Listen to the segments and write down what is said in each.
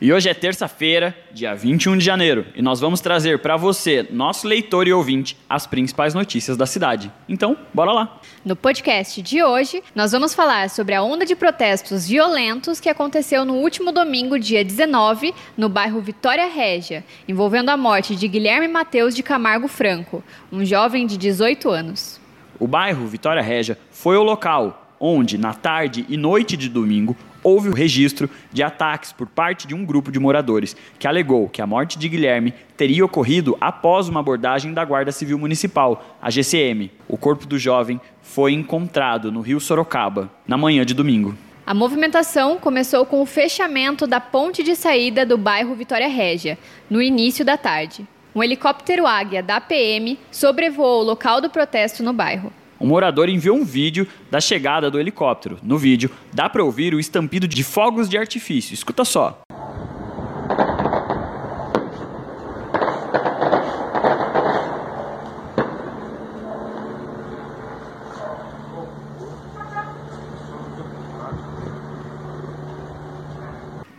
E hoje é terça-feira, dia 21 de janeiro, e nós vamos trazer para você, nosso leitor e ouvinte, as principais notícias da cidade. Então, bora lá! No podcast de hoje, nós vamos falar sobre a onda de protestos violentos que aconteceu no último domingo, dia 19, no bairro Vitória Régia, envolvendo a morte de Guilherme Mateus de Camargo Franco, um jovem de 18 anos. O bairro Vitória Régia foi o local onde, na tarde e noite de domingo, houve o registro de ataques por parte de um grupo de moradores que alegou que a morte de Guilherme teria ocorrido após uma abordagem da Guarda Civil Municipal, a GCM. O corpo do jovem foi encontrado no rio Sorocaba, na manhã de domingo. A movimentação começou com o fechamento da ponte de saída do bairro Vitória Régia, no início da tarde. Um helicóptero Águia da PM sobrevoou o local do protesto no bairro um morador enviou um vídeo da chegada do helicóptero. No vídeo, dá para ouvir o estampido de fogos de artifício. Escuta só.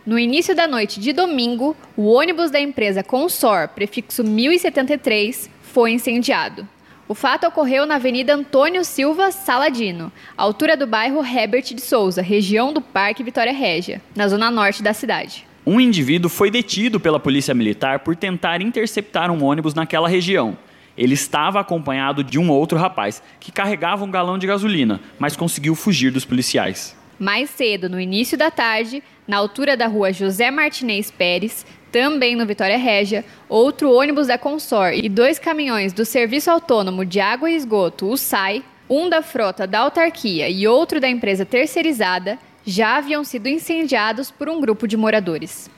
No início da noite de domingo, o ônibus da empresa Consor, prefixo 1073, foi incendiado. O fato ocorreu na Avenida Antônio Silva Saladino, altura do bairro Herbert de Souza, região do Parque Vitória Régia, na zona norte da cidade. Um indivíduo foi detido pela polícia militar por tentar interceptar um ônibus naquela região. Ele estava acompanhado de um outro rapaz que carregava um galão de gasolina, mas conseguiu fugir dos policiais. Mais cedo, no início da tarde, na altura da rua José Martinez Pérez, também no Vitória Régia, outro ônibus da Consor e dois caminhões do Serviço Autônomo de Água e Esgoto, o SAI, um da frota da autarquia e outro da empresa terceirizada, já haviam sido incendiados por um grupo de moradores.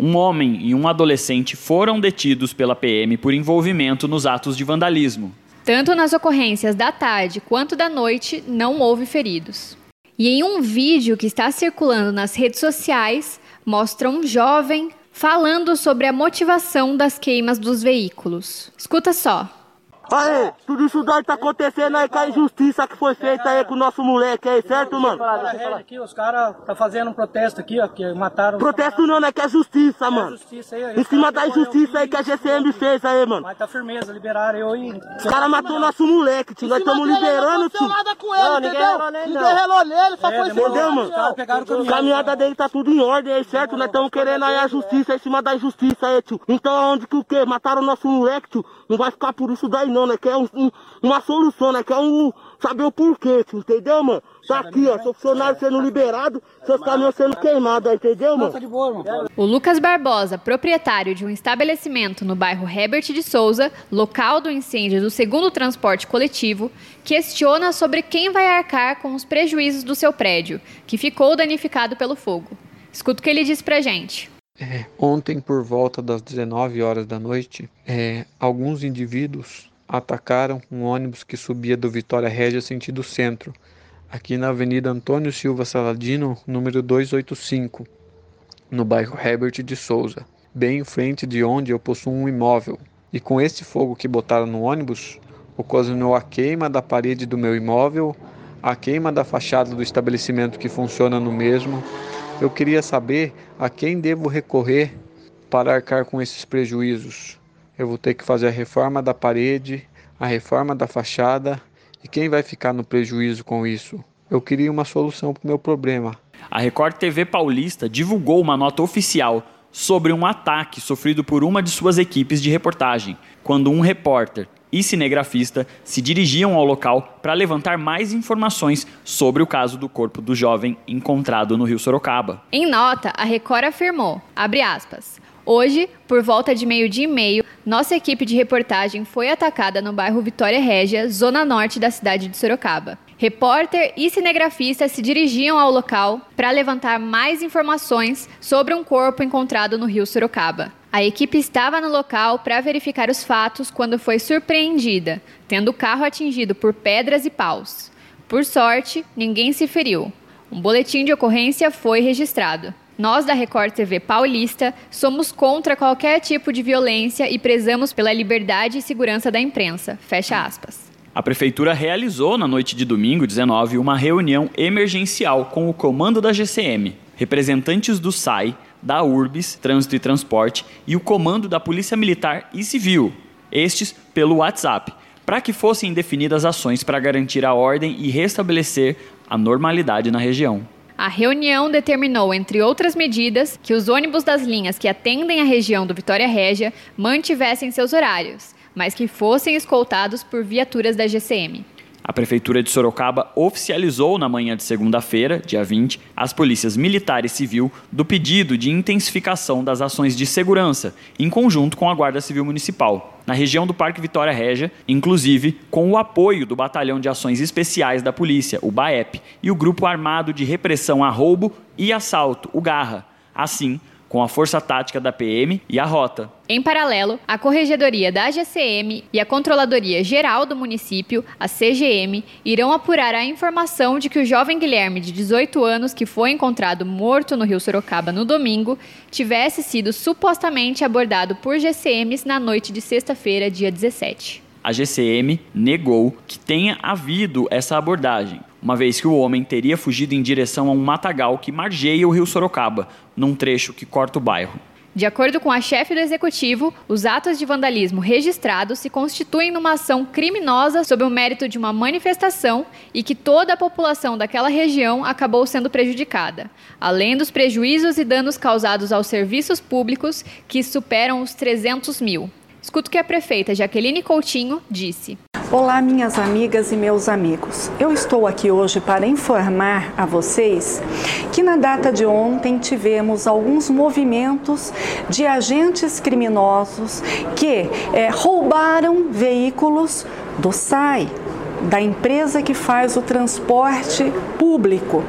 Um homem e um adolescente foram detidos pela PM por envolvimento nos atos de vandalismo. Tanto nas ocorrências da tarde quanto da noite, não houve feridos. E em um vídeo que está circulando nas redes sociais, mostra um jovem falando sobre a motivação das queimas dos veículos. Escuta só. Aê, tudo isso daí tá acontecendo aí com a injustiça que foi feita aí com o nosso moleque aí, certo, mano? Aqui, os caras tá fazendo um protesto aqui, ó, que mataram... Protesto não, né, que é justiça, mano. É justiça aí, em cima da injustiça aí que a GCM fez aí, mano. Mas tá firmeza, liberaram eu aí. Os caras matou nosso moleque, tio, nós estamos liberando, tio. Não nada com ele, não, ninguém relou nele, Ninguém relou nele, só é, foi Entendeu, mano? Caminhada dele tá tudo em ordem aí, certo? Nós estamos querendo aí a justiça em cima da injustiça aí, tio. Então, onde que o quê? Mataram nosso moleque, tio. Não vai ficar por isso daí não, né? Que é um, um, uma solução, né? Que é um. Saber o porquê, tio, entendeu, mano? Tá aqui, ó, seu funcionário sendo liberado, seus caminhões sendo queimados, entendeu, mano? O Lucas Barbosa, proprietário de um estabelecimento no bairro Herbert de Souza, local do incêndio do segundo transporte coletivo, questiona sobre quem vai arcar com os prejuízos do seu prédio, que ficou danificado pelo fogo. Escuta o que ele disse pra gente. É, ontem, por volta das 19 horas da noite, é, alguns indivíduos atacaram um ônibus que subia do Vitória Régia sentido centro, aqui na Avenida Antônio Silva Saladino, número 285, no bairro Herbert de Souza, bem em frente de onde eu possuo um imóvel. E com esse fogo que botaram no ônibus, ocasionou a queima da parede do meu imóvel, a queima da fachada do estabelecimento que funciona no mesmo, eu queria saber a quem devo recorrer para arcar com esses prejuízos. Eu vou ter que fazer a reforma da parede, a reforma da fachada e quem vai ficar no prejuízo com isso? Eu queria uma solução para o meu problema. A Record TV Paulista divulgou uma nota oficial sobre um ataque sofrido por uma de suas equipes de reportagem, quando um repórter e cinegrafista se dirigiam ao local para levantar mais informações sobre o caso do corpo do jovem encontrado no Rio Sorocaba. Em nota, a Record afirmou, aspas, Hoje, por volta de meio-dia e meio, nossa equipe de reportagem foi atacada no bairro Vitória Régia, zona norte da cidade de Sorocaba. Repórter e cinegrafista se dirigiam ao local para levantar mais informações sobre um corpo encontrado no rio Sorocaba. A equipe estava no local para verificar os fatos quando foi surpreendida, tendo o carro atingido por pedras e paus. Por sorte, ninguém se feriu. Um boletim de ocorrência foi registrado. Nós da Record TV Paulista somos contra qualquer tipo de violência e prezamos pela liberdade e segurança da imprensa. Fecha aspas. A prefeitura realizou na noite de domingo 19 uma reunião emergencial com o comando da GCM, representantes do SAI, da URBS, Trânsito e Transporte, e o comando da Polícia Militar e Civil, estes pelo WhatsApp, para que fossem definidas ações para garantir a ordem e restabelecer a normalidade na região. A reunião determinou, entre outras medidas, que os ônibus das linhas que atendem a região do Vitória Régia mantivessem seus horários mas que fossem escoltados por viaturas da GCM. A Prefeitura de Sorocaba oficializou na manhã de segunda-feira, dia 20, as polícias militar e civil do pedido de intensificação das ações de segurança, em conjunto com a Guarda Civil Municipal, na região do Parque Vitória Régia, inclusive com o apoio do Batalhão de Ações Especiais da Polícia, o BAEP, e o Grupo Armado de Repressão a Roubo e Assalto, o GARRA. Assim, com a Força Tática da PM e a Rota. Em paralelo, a Corregedoria da GCM e a Controladoria Geral do Município, a CGM, irão apurar a informação de que o jovem Guilherme, de 18 anos, que foi encontrado morto no Rio Sorocaba no domingo, tivesse sido supostamente abordado por GCMs na noite de sexta-feira, dia 17 a GCM negou que tenha havido essa abordagem, uma vez que o homem teria fugido em direção a um matagal que margeia o rio Sorocaba, num trecho que corta o bairro. De acordo com a chefe do executivo, os atos de vandalismo registrados se constituem numa ação criminosa sob o mérito de uma manifestação e que toda a população daquela região acabou sendo prejudicada, além dos prejuízos e danos causados aos serviços públicos, que superam os 300 mil. Escuto que a prefeita Jaqueline Coutinho disse. Olá, minhas amigas e meus amigos. Eu estou aqui hoje para informar a vocês que na data de ontem tivemos alguns movimentos de agentes criminosos que é, roubaram veículos do SAI, da empresa que faz o transporte público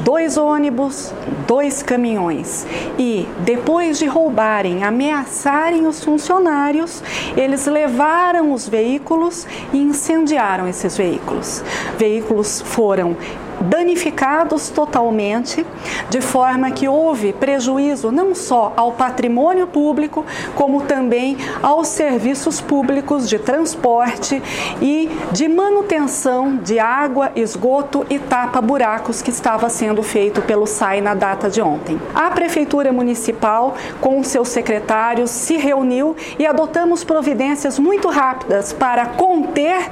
dois ônibus, dois caminhões. E depois de roubarem, ameaçarem os funcionários, eles levaram os veículos e incendiaram esses veículos. Veículos foram danificados totalmente, de forma que houve prejuízo não só ao patrimônio público, como também aos serviços públicos de transporte e de manutenção de água, esgoto e tapa-buracos que estava sendo feito pelo SAI na data de ontem. A Prefeitura Municipal, com seus secretários, se reuniu e adotamos providências muito rápidas para conter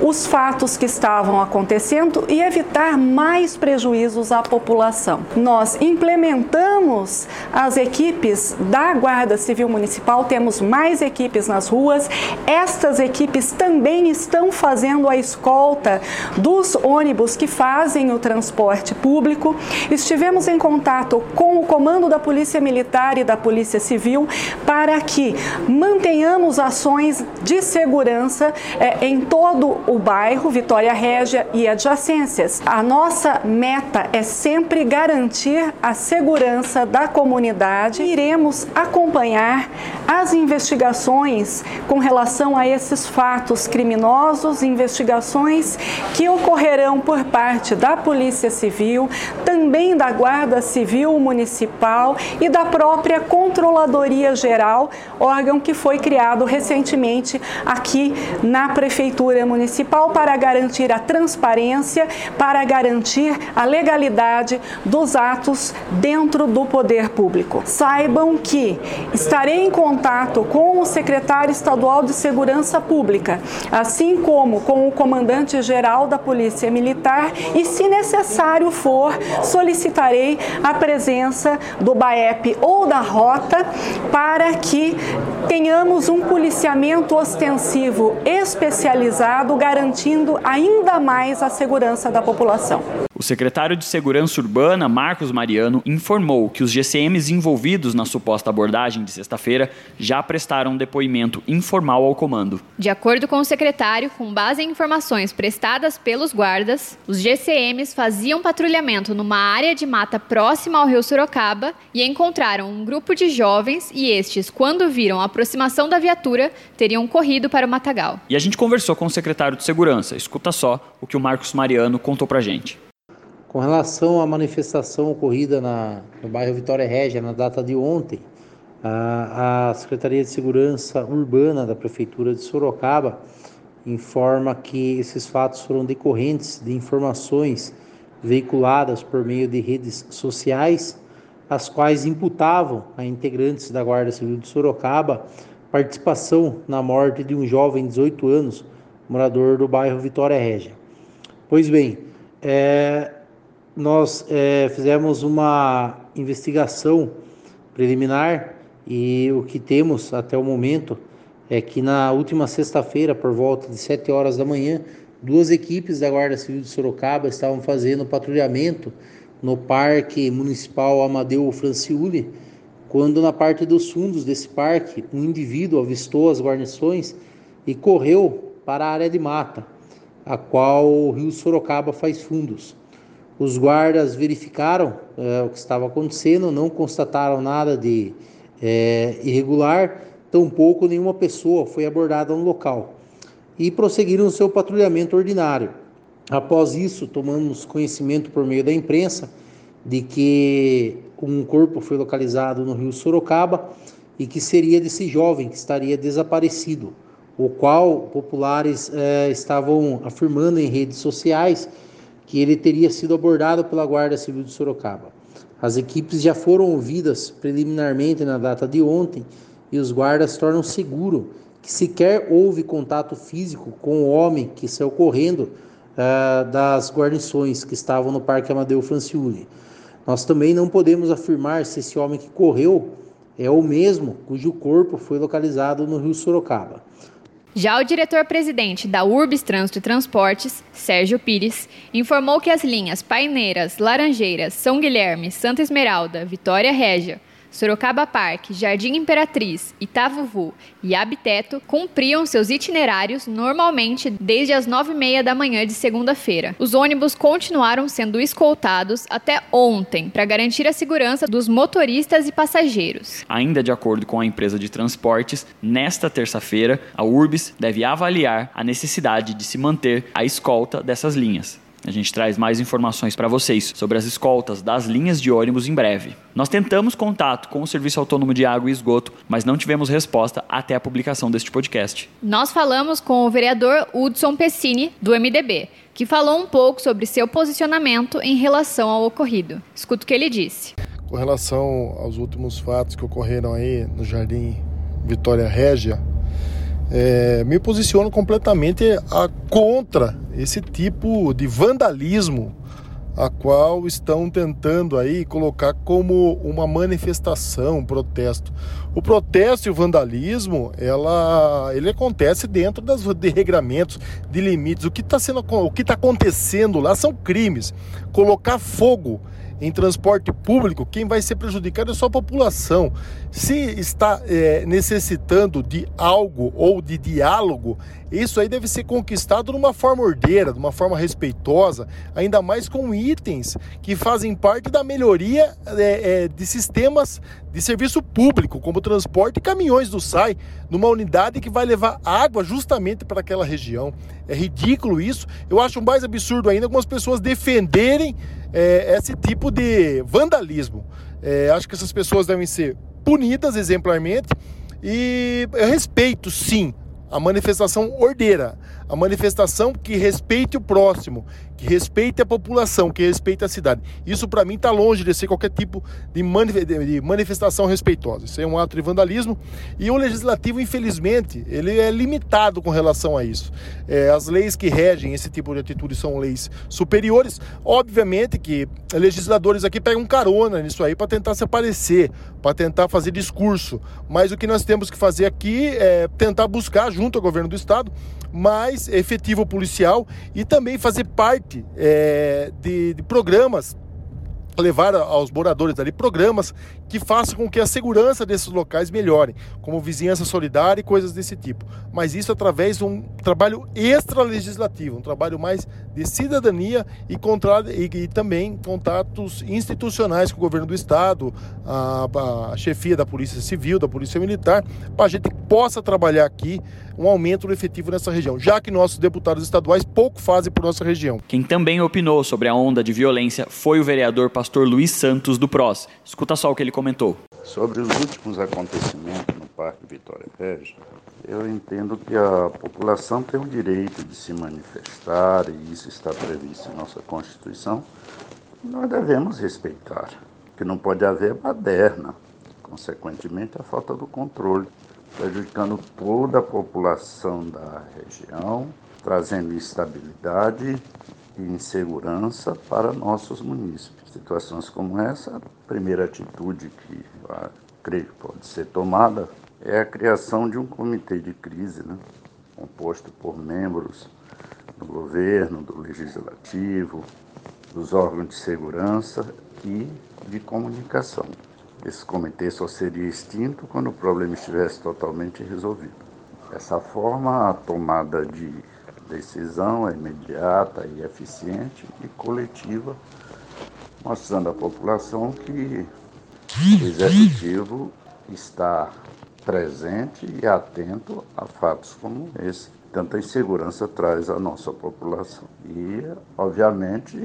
os fatos que estavam acontecendo e evitar mais prejuízos à população. Nós implementamos as equipes da Guarda Civil Municipal, temos mais equipes nas ruas. Estas equipes também estão fazendo a escolta dos ônibus que fazem o transporte público. Estivemos em contato com o comando da Polícia Militar e da Polícia Civil para que mantenhamos ações de segurança eh, em todo o bairro Vitória Régia e adjacências. A nossa meta é sempre garantir a segurança da comunidade. Iremos acompanhar as investigações com relação a esses fatos criminosos, investigações que ocorrerão por parte da Polícia Civil, também da Guarda Civil Municipal e da própria Controladoria Geral, órgão que foi criado recentemente aqui na Prefeitura Municipal para garantir a transparência, para garantir a legalidade dos atos dentro do poder público. Saibam que estarei em contato com o secretário estadual de Segurança Pública, assim como com o comandante-geral da Polícia Militar e, se necessário for, solicitarei a presença do BAEP ou da Rota para que tenhamos um policiamento ostensivo especializado garantindo ainda mais a segurança da população. O secretário de Segurança Urbana, Marcos Mariano, informou que os GCMs envolvidos na suposta abordagem de sexta-feira já prestaram um depoimento informal ao comando. De acordo com o secretário, com base em informações prestadas pelos guardas, os GCMs faziam patrulhamento numa área de mata próxima ao rio Sorocaba e encontraram um grupo de jovens e estes, quando viram a aproximação da viatura, teriam corrido para o matagal. E a gente conversou com o secretário de Segurança. Escuta só o que o Marcos Mariano contou pra gente. Com relação à manifestação ocorrida na, no bairro Vitória Régia na data de ontem, a, a Secretaria de Segurança Urbana da Prefeitura de Sorocaba informa que esses fatos foram decorrentes de informações veiculadas por meio de redes sociais, as quais imputavam a integrantes da Guarda Civil de Sorocaba participação na morte de um jovem de 18 anos, morador do bairro Vitória Régia. Pois bem, é, nós é, fizemos uma investigação preliminar e o que temos até o momento é que na última sexta-feira, por volta de 7 horas da manhã, duas equipes da Guarda Civil de Sorocaba estavam fazendo patrulhamento no Parque Municipal Amadeu Franciuli, quando na parte dos fundos desse parque, um indivíduo avistou as guarnições e correu para a área de mata, a qual o rio Sorocaba faz fundos. Os guardas verificaram é, o que estava acontecendo, não constataram nada de é, irregular, tampouco nenhuma pessoa foi abordada no local e prosseguiram seu patrulhamento ordinário. Após isso, tomamos conhecimento por meio da imprensa de que um corpo foi localizado no rio Sorocaba e que seria desse jovem que estaria desaparecido, o qual populares eh, estavam afirmando em redes sociais que ele teria sido abordado pela Guarda Civil de Sorocaba. As equipes já foram ouvidas preliminarmente na data de ontem e os guardas tornam seguro que sequer houve contato físico com o homem que saiu correndo uh, das guarnições que estavam no Parque Amadeu Franciuli. Nós também não podemos afirmar se esse homem que correu é o mesmo cujo corpo foi localizado no Rio Sorocaba. Já o diretor-presidente da Urbis Trânsito e Transportes, Sérgio Pires, informou que as linhas Paineiras, Laranjeiras, São Guilherme, Santa Esmeralda, Vitória Régia, Sorocaba Park, Jardim Imperatriz, Itavuvu e Abiteto cumpriam seus itinerários normalmente desde as nove e meia da manhã de segunda-feira. Os ônibus continuaram sendo escoltados até ontem para garantir a segurança dos motoristas e passageiros. Ainda de acordo com a empresa de transportes, nesta terça-feira, a Urbis deve avaliar a necessidade de se manter a escolta dessas linhas. A gente traz mais informações para vocês sobre as escoltas das linhas de ônibus em breve. Nós tentamos contato com o Serviço Autônomo de Água e Esgoto, mas não tivemos resposta até a publicação deste podcast. Nós falamos com o vereador Hudson Pessini, do MDB, que falou um pouco sobre seu posicionamento em relação ao ocorrido. Escuta o que ele disse. Com relação aos últimos fatos que ocorreram aí no Jardim Vitória Régia, é, me posiciono completamente a, contra esse tipo de vandalismo a qual estão tentando aí colocar como uma manifestação, um protesto. O protesto e o vandalismo, ela, ele acontece dentro das de regramentos, de limites. O que está sendo, o que está acontecendo lá são crimes. Colocar fogo em transporte público, quem vai ser prejudicado é só a população. Se está é, necessitando de algo ou de diálogo, isso aí deve ser conquistado de uma forma ordeira, de uma forma respeitosa, ainda mais com itens que fazem parte da melhoria é, é, de sistemas de serviço público, como transporte e caminhões do SAI, numa unidade que vai levar água justamente para aquela região. É ridículo isso. Eu acho mais absurdo ainda algumas pessoas defenderem é, esse tipo de vandalismo. É, acho que essas pessoas devem ser punidas exemplarmente e eu respeito sim a manifestação ordeira, a manifestação que respeite o próximo, que respeite a população, que respeite a cidade. Isso para mim está longe de ser qualquer tipo de, manifestação respeitosa. Isso é um ato de vandalismo e o legislativo, infelizmente, ele é limitado com relação a isso. É, as leis que regem esse tipo de atitude são leis superiores. Obviamente que legisladores aqui pegam carona nisso aí para tentar se aparecer, para tentar fazer discurso. Mas o que nós temos que fazer aqui é tentar buscar, junto ao governo do estado, mais efetivo policial e também fazer parte é, de, de programas levar aos moradores ali programas que façam com que a segurança desses locais melhore, como vizinhança solidária e coisas desse tipo. Mas isso através de um trabalho extra-legislativo, um trabalho mais de cidadania e, contra, e, e, também contatos institucionais com o governo do Estado, a, a chefia da Polícia Civil, da Polícia Militar, para a gente possa trabalhar aqui um aumento do efetivo nessa região, já que nossos deputados estaduais pouco fazem por nossa região. Quem também opinou sobre a onda de violência foi o vereador pastor Luiz Santos do PROS. Escuta só o que ele comentou. Sobre os últimos acontecimentos no Parque Vitória Regia, eu entendo que a população tem o direito de se manifestar e isso está previsto em nossa Constituição. Nós devemos respeitar. Que não pode haver baderna, consequentemente a falta do controle prejudicando toda a população da região, trazendo instabilidade e insegurança para nossos munícipes. Situações como essa, a primeira atitude que creio que pode ser tomada é a criação de um comitê de crise, né, composto por membros do governo, do legislativo, dos órgãos de segurança e de comunicação. Esse comitê só seria extinto quando o problema estivesse totalmente resolvido. Dessa forma, a tomada de decisão é imediata e eficiente e coletiva, mostrando à população que o executivo está presente e atento a fatos como esse. Tanta insegurança traz à nossa população. E, obviamente,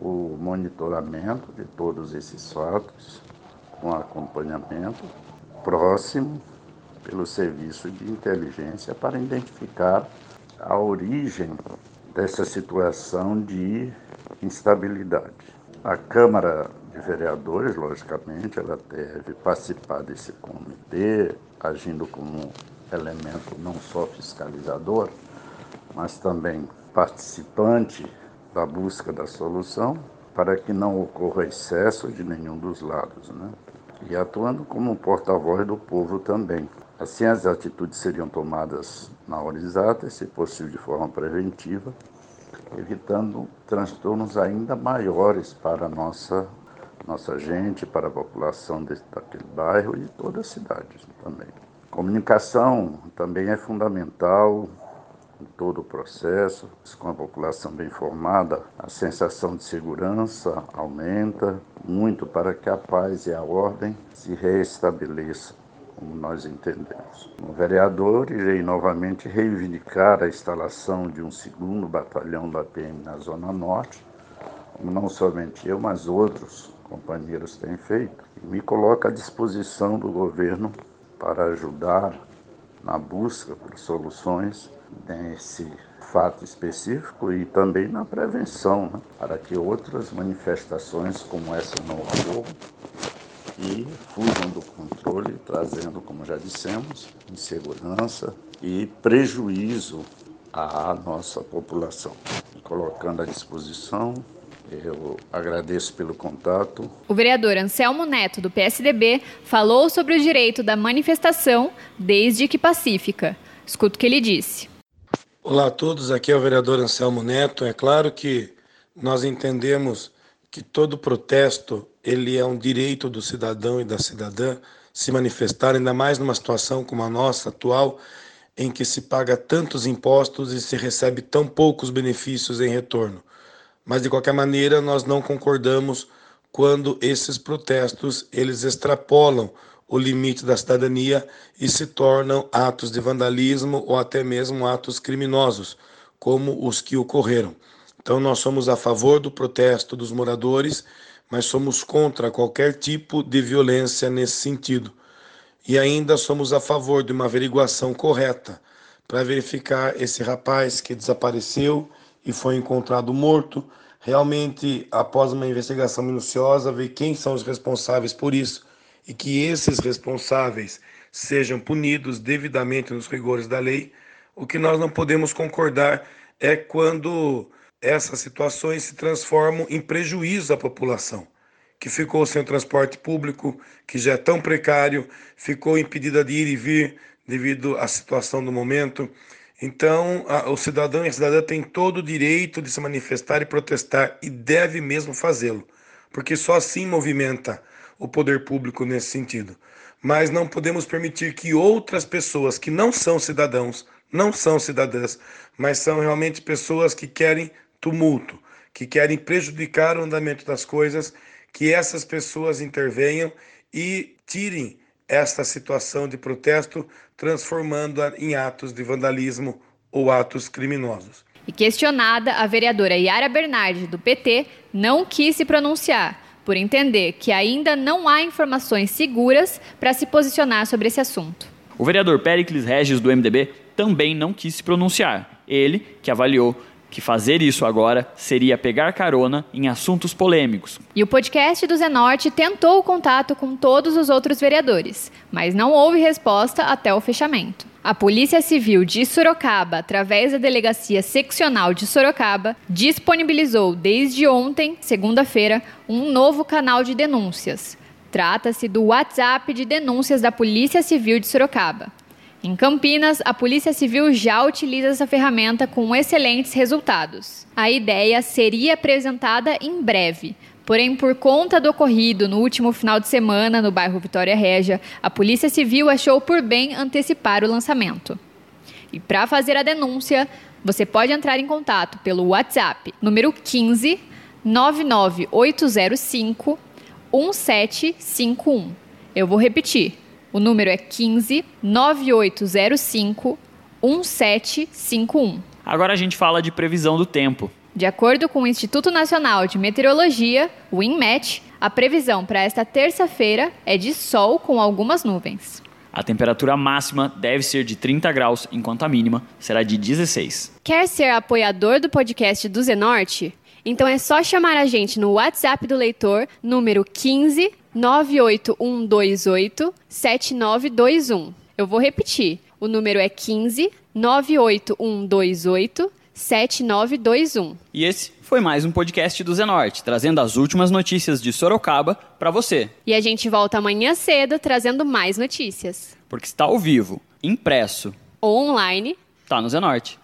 o monitoramento de todos esses fatos com acompanhamento próximo pelo serviço de inteligência para identificar a origem dessa situação de instabilidade. A Câmara de Vereadores, logicamente, ela deve participar desse comitê, agindo como elemento não só fiscalizador, mas também participante da busca da solução, para que não ocorra excesso de nenhum dos lados. Né? e atuando como porta-voz do povo também. Assim, as atitudes seriam tomadas na hora exata se possível, de forma preventiva, evitando transtornos ainda maiores para a nossa, nossa gente, para a população desse, daquele bairro e toda a cidade também. Comunicação também é fundamental em todo o processo, com a população bem informada, a sensação de segurança aumenta muito para que a paz e a ordem se restabeleçam, como nós entendemos. Como vereador, irei novamente reivindicar a instalação de um segundo batalhão da PM na Zona Norte, como não somente eu, mas outros companheiros têm feito, e me coloco à disposição do governo para ajudar na busca por soluções nesse fato específico e também na prevenção, né? para que outras manifestações como essa não ocorram e fujam do controle, trazendo, como já dissemos, insegurança e prejuízo à nossa população. Colocando à disposição eu agradeço pelo contato. O vereador Anselmo Neto, do PSDB, falou sobre o direito da manifestação, desde que pacífica. Escuta o que ele disse. Olá a todos, aqui é o vereador Anselmo Neto. É claro que nós entendemos que todo protesto ele é um direito do cidadão e da cidadã se manifestar, ainda mais numa situação como a nossa atual, em que se paga tantos impostos e se recebe tão poucos benefícios em retorno. Mas de qualquer maneira, nós não concordamos quando esses protestos eles extrapolam o limite da cidadania e se tornam atos de vandalismo ou até mesmo atos criminosos, como os que ocorreram. Então, nós somos a favor do protesto dos moradores, mas somos contra qualquer tipo de violência nesse sentido. E ainda somos a favor de uma averiguação correta para verificar esse rapaz que desapareceu e foi encontrado morto. Realmente, após uma investigação minuciosa, ver quem são os responsáveis por isso e que esses responsáveis sejam punidos devidamente nos rigores da lei. O que nós não podemos concordar é quando essas situações se transformam em prejuízo à população, que ficou sem transporte público, que já é tão precário, ficou impedida de ir e vir devido à situação do momento. Então, a, o cidadão e a cidadã têm todo o direito de se manifestar e protestar e deve mesmo fazê-lo, porque só assim movimenta o poder público nesse sentido. Mas não podemos permitir que outras pessoas que não são cidadãos, não são cidadãs, mas são realmente pessoas que querem tumulto, que querem prejudicar o andamento das coisas, que essas pessoas intervenham e tirem esta situação de protesto, transformando-a em atos de vandalismo ou atos criminosos. E questionada, a vereadora Yara Bernardi, do PT, não quis se pronunciar, por entender que ainda não há informações seguras para se posicionar sobre esse assunto. O vereador Pericles Regis, do MDB, também não quis se pronunciar. Ele, que avaliou que fazer isso agora seria pegar carona em assuntos polêmicos. E o podcast do Zenorte tentou o contato com todos os outros vereadores, mas não houve resposta até o fechamento. A Polícia Civil de Sorocaba, através da Delegacia Seccional de Sorocaba, disponibilizou desde ontem, segunda-feira, um novo canal de denúncias. Trata-se do WhatsApp de denúncias da Polícia Civil de Sorocaba. Em Campinas, a Polícia Civil já utiliza essa ferramenta com excelentes resultados. A ideia seria apresentada em breve, Porém, por conta do ocorrido no último final de semana no bairro Vitória Régia, a Polícia Civil achou por bem antecipar o lançamento. E para fazer a denúncia, você pode entrar em contato pelo WhatsApp número 15 99805 1751. Eu vou repetir. O número é 15 9805 1751. Agora a gente fala de previsão do tempo. De acordo com o Instituto Nacional de Meteorologia, o INMET, a previsão para esta terça-feira é de sol com algumas nuvens. A temperatura máxima deve ser de 30 graus, enquanto a mínima será de 16. Quer ser apoiador do podcast do Zenorte? Então é só chamar a gente no WhatsApp do leitor, número 15 98128 7921. Eu vou repetir. O número é 15 98128 7921. E esse foi mais um podcast do Zenorte, trazendo as últimas notícias de Sorocaba para você. E a gente volta amanhã cedo trazendo mais notícias. Porque está ao vivo, impresso ou online, tá no Zenorte.